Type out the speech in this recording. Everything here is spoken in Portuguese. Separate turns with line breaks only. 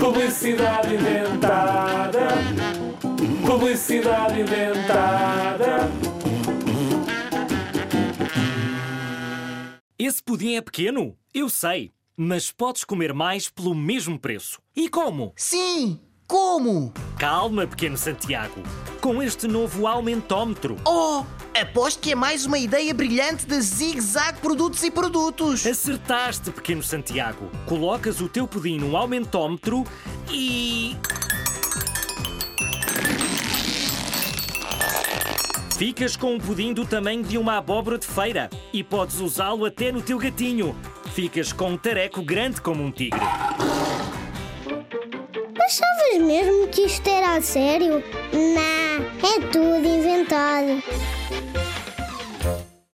Publicidade inventada. Publicidade inventada.
Esse pudim é pequeno? Eu sei. Mas podes comer mais pelo mesmo preço. E como?
Sim! Como?
Calma, pequeno Santiago. Com este novo aumentómetro.
Oh! Aposto que é mais uma ideia brilhante da Zig Zag Produtos e Produtos.
Acertaste, pequeno Santiago. Colocas o teu pudim no aumentómetro e. Ficas com um pudim do tamanho de uma abóbora de feira e podes usá-lo até no teu gatinho. Ficas com um tareco grande como um tigre.
Achavas mesmo que isto era a sério? Não, é tudo inventado.